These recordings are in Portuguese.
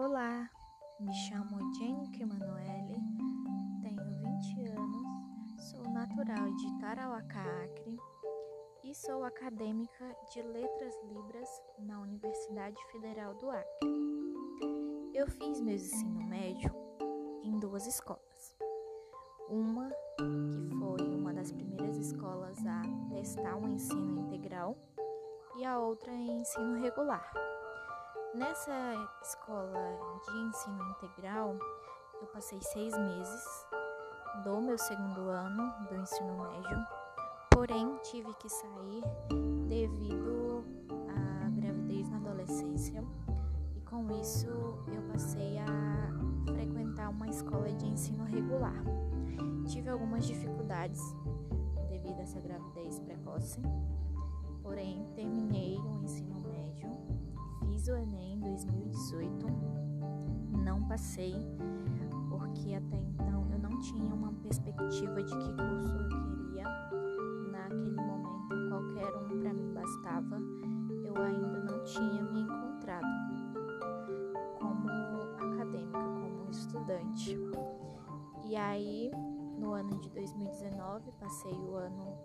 Olá, me chamo Jennifer Emanuele, tenho 20 anos, sou natural de Tarauacá, Acre e sou acadêmica de Letras Libras na Universidade Federal do Acre. Eu fiz meu ensino médio em duas escolas. Uma que foi uma das primeiras escolas a testar o um ensino integral e a outra em ensino regular. Nessa escola de ensino integral, eu passei seis meses do meu segundo ano do ensino médio, porém tive que sair devido à gravidez na adolescência e com isso eu passei a frequentar uma escola de ensino regular. Tive algumas dificuldades devido a essa gravidez precoce, porém terminei o ensino médio fiz o Enem 2018, não passei, porque até então eu não tinha uma perspectiva de que curso eu queria. Naquele momento, qualquer um para mim bastava. Eu ainda não tinha me encontrado como acadêmica, como estudante. E aí, no ano de 2019, passei o ano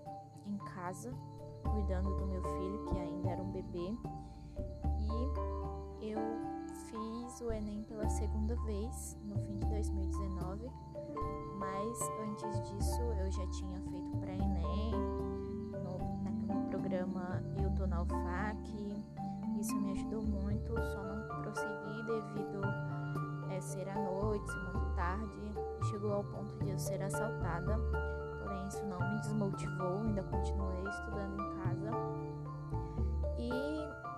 em casa, cuidando do meu filho, que ainda era um bebê eu fiz o Enem pela segunda vez no fim de 2019, mas antes disso eu já tinha feito pré-Enem no, no programa Eu Tô na UFAC. Isso me ajudou muito, só não prossegui devido a é, ser à noite, ser muito tarde. Chegou ao ponto de eu ser assaltada, porém isso não me desmotivou, ainda continuei estudando em casa. E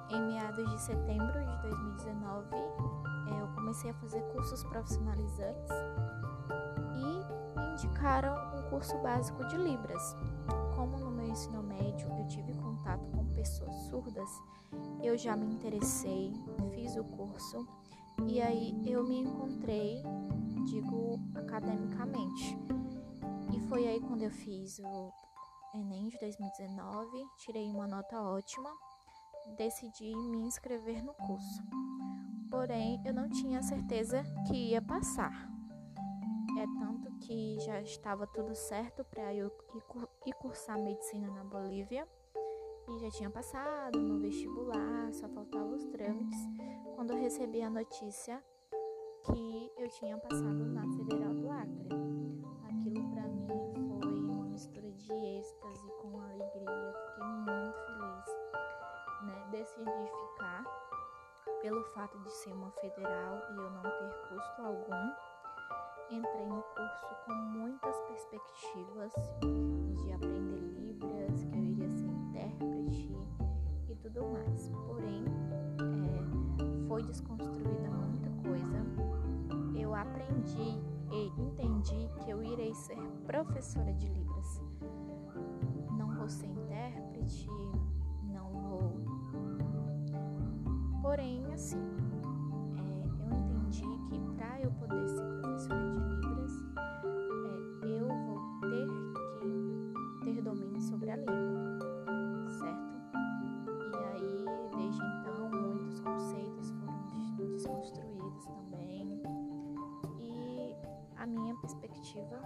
em meados de setembro de 2019, é, eu comecei a fazer cursos profissionalizantes e me indicaram um curso básico de Libras. Como no meu ensino médio eu tive contato com pessoas surdas, eu já me interessei, fiz o curso e aí eu me encontrei, digo academicamente. E foi aí quando eu fiz o Enem de 2019, tirei uma nota ótima decidi me inscrever no curso. Porém, eu não tinha certeza que ia passar. É tanto que já estava tudo certo para eu ir cursar medicina na Bolívia e já tinha passado no vestibular, só faltavam os trâmites quando eu recebi a notícia que eu tinha passado na Federal do Acre. Aquilo para mim foi uma mistura de êxtase com né, decidi ficar pelo fato de ser uma federal e eu não ter custo algum. Entrei no curso com muitas perspectivas de aprender Libras, que eu iria ser intérprete e tudo mais. Porém, é, foi desconstruída muita coisa. Eu aprendi e entendi que eu irei ser professora de Libras. Não vou ser intérprete, Porém, assim, é, eu entendi que para eu poder ser professora de Libras, é, eu vou ter que ter domínio sobre a língua, certo? E aí, desde então, muitos conceitos foram desconstruídos também. E a minha perspectiva,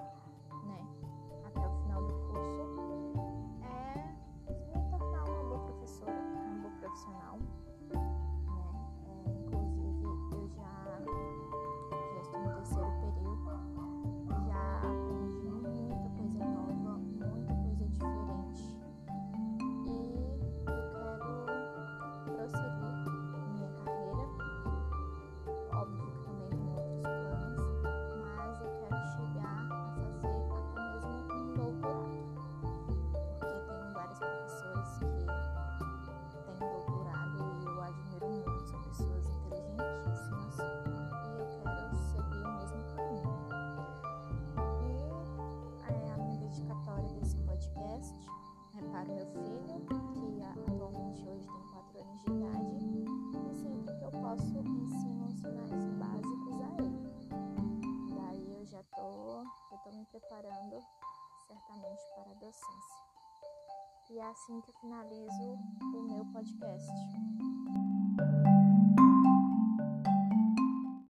E é assim que eu finalizo o meu podcast.